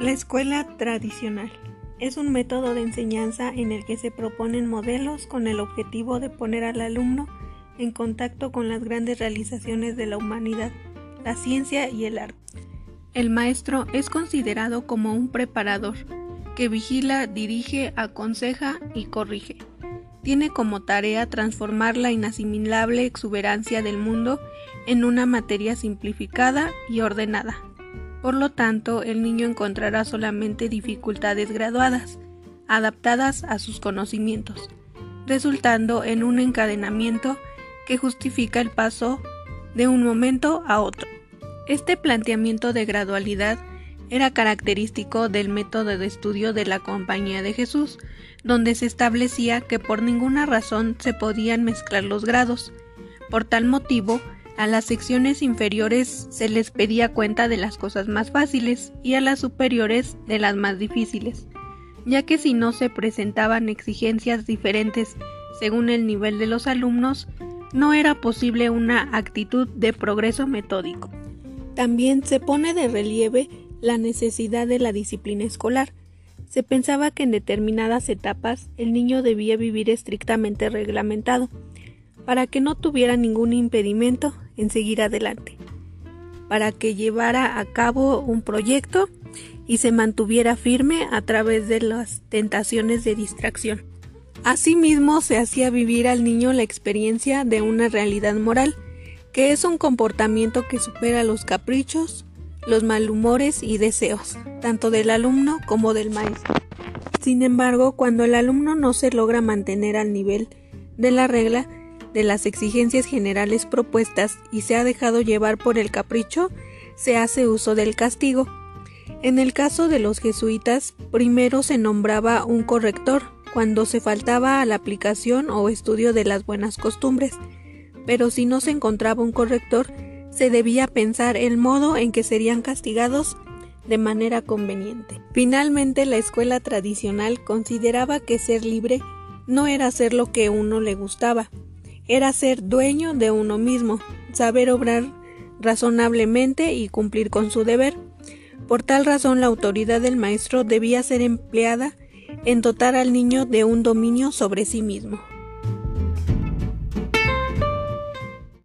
La escuela tradicional es un método de enseñanza en el que se proponen modelos con el objetivo de poner al alumno en contacto con las grandes realizaciones de la humanidad, la ciencia y el arte. El maestro es considerado como un preparador que vigila, dirige, aconseja y corrige. Tiene como tarea transformar la inasimilable exuberancia del mundo en una materia simplificada y ordenada. Por lo tanto, el niño encontrará solamente dificultades graduadas, adaptadas a sus conocimientos, resultando en un encadenamiento que justifica el paso de un momento a otro. Este planteamiento de gradualidad era característico del método de estudio de la Compañía de Jesús, donde se establecía que por ninguna razón se podían mezclar los grados. Por tal motivo, a las secciones inferiores se les pedía cuenta de las cosas más fáciles y a las superiores de las más difíciles, ya que si no se presentaban exigencias diferentes según el nivel de los alumnos, no era posible una actitud de progreso metódico. También se pone de relieve la necesidad de la disciplina escolar. Se pensaba que en determinadas etapas el niño debía vivir estrictamente reglamentado, para que no tuviera ningún impedimento en seguir adelante, para que llevara a cabo un proyecto y se mantuviera firme a través de las tentaciones de distracción. Asimismo, se hacía vivir al niño la experiencia de una realidad moral, que es un comportamiento que supera los caprichos, los malhumores y deseos, tanto del alumno como del maestro. Sin embargo, cuando el alumno no se logra mantener al nivel de la regla, de las exigencias generales propuestas y se ha dejado llevar por el capricho, se hace uso del castigo. En el caso de los jesuitas, primero se nombraba un corrector cuando se faltaba a la aplicación o estudio de las buenas costumbres, pero si no se encontraba un corrector, se debía pensar el modo en que serían castigados de manera conveniente. Finalmente, la escuela tradicional consideraba que ser libre no era hacer lo que uno le gustaba, era ser dueño de uno mismo, saber obrar razonablemente y cumplir con su deber. Por tal razón la autoridad del maestro debía ser empleada en dotar al niño de un dominio sobre sí mismo.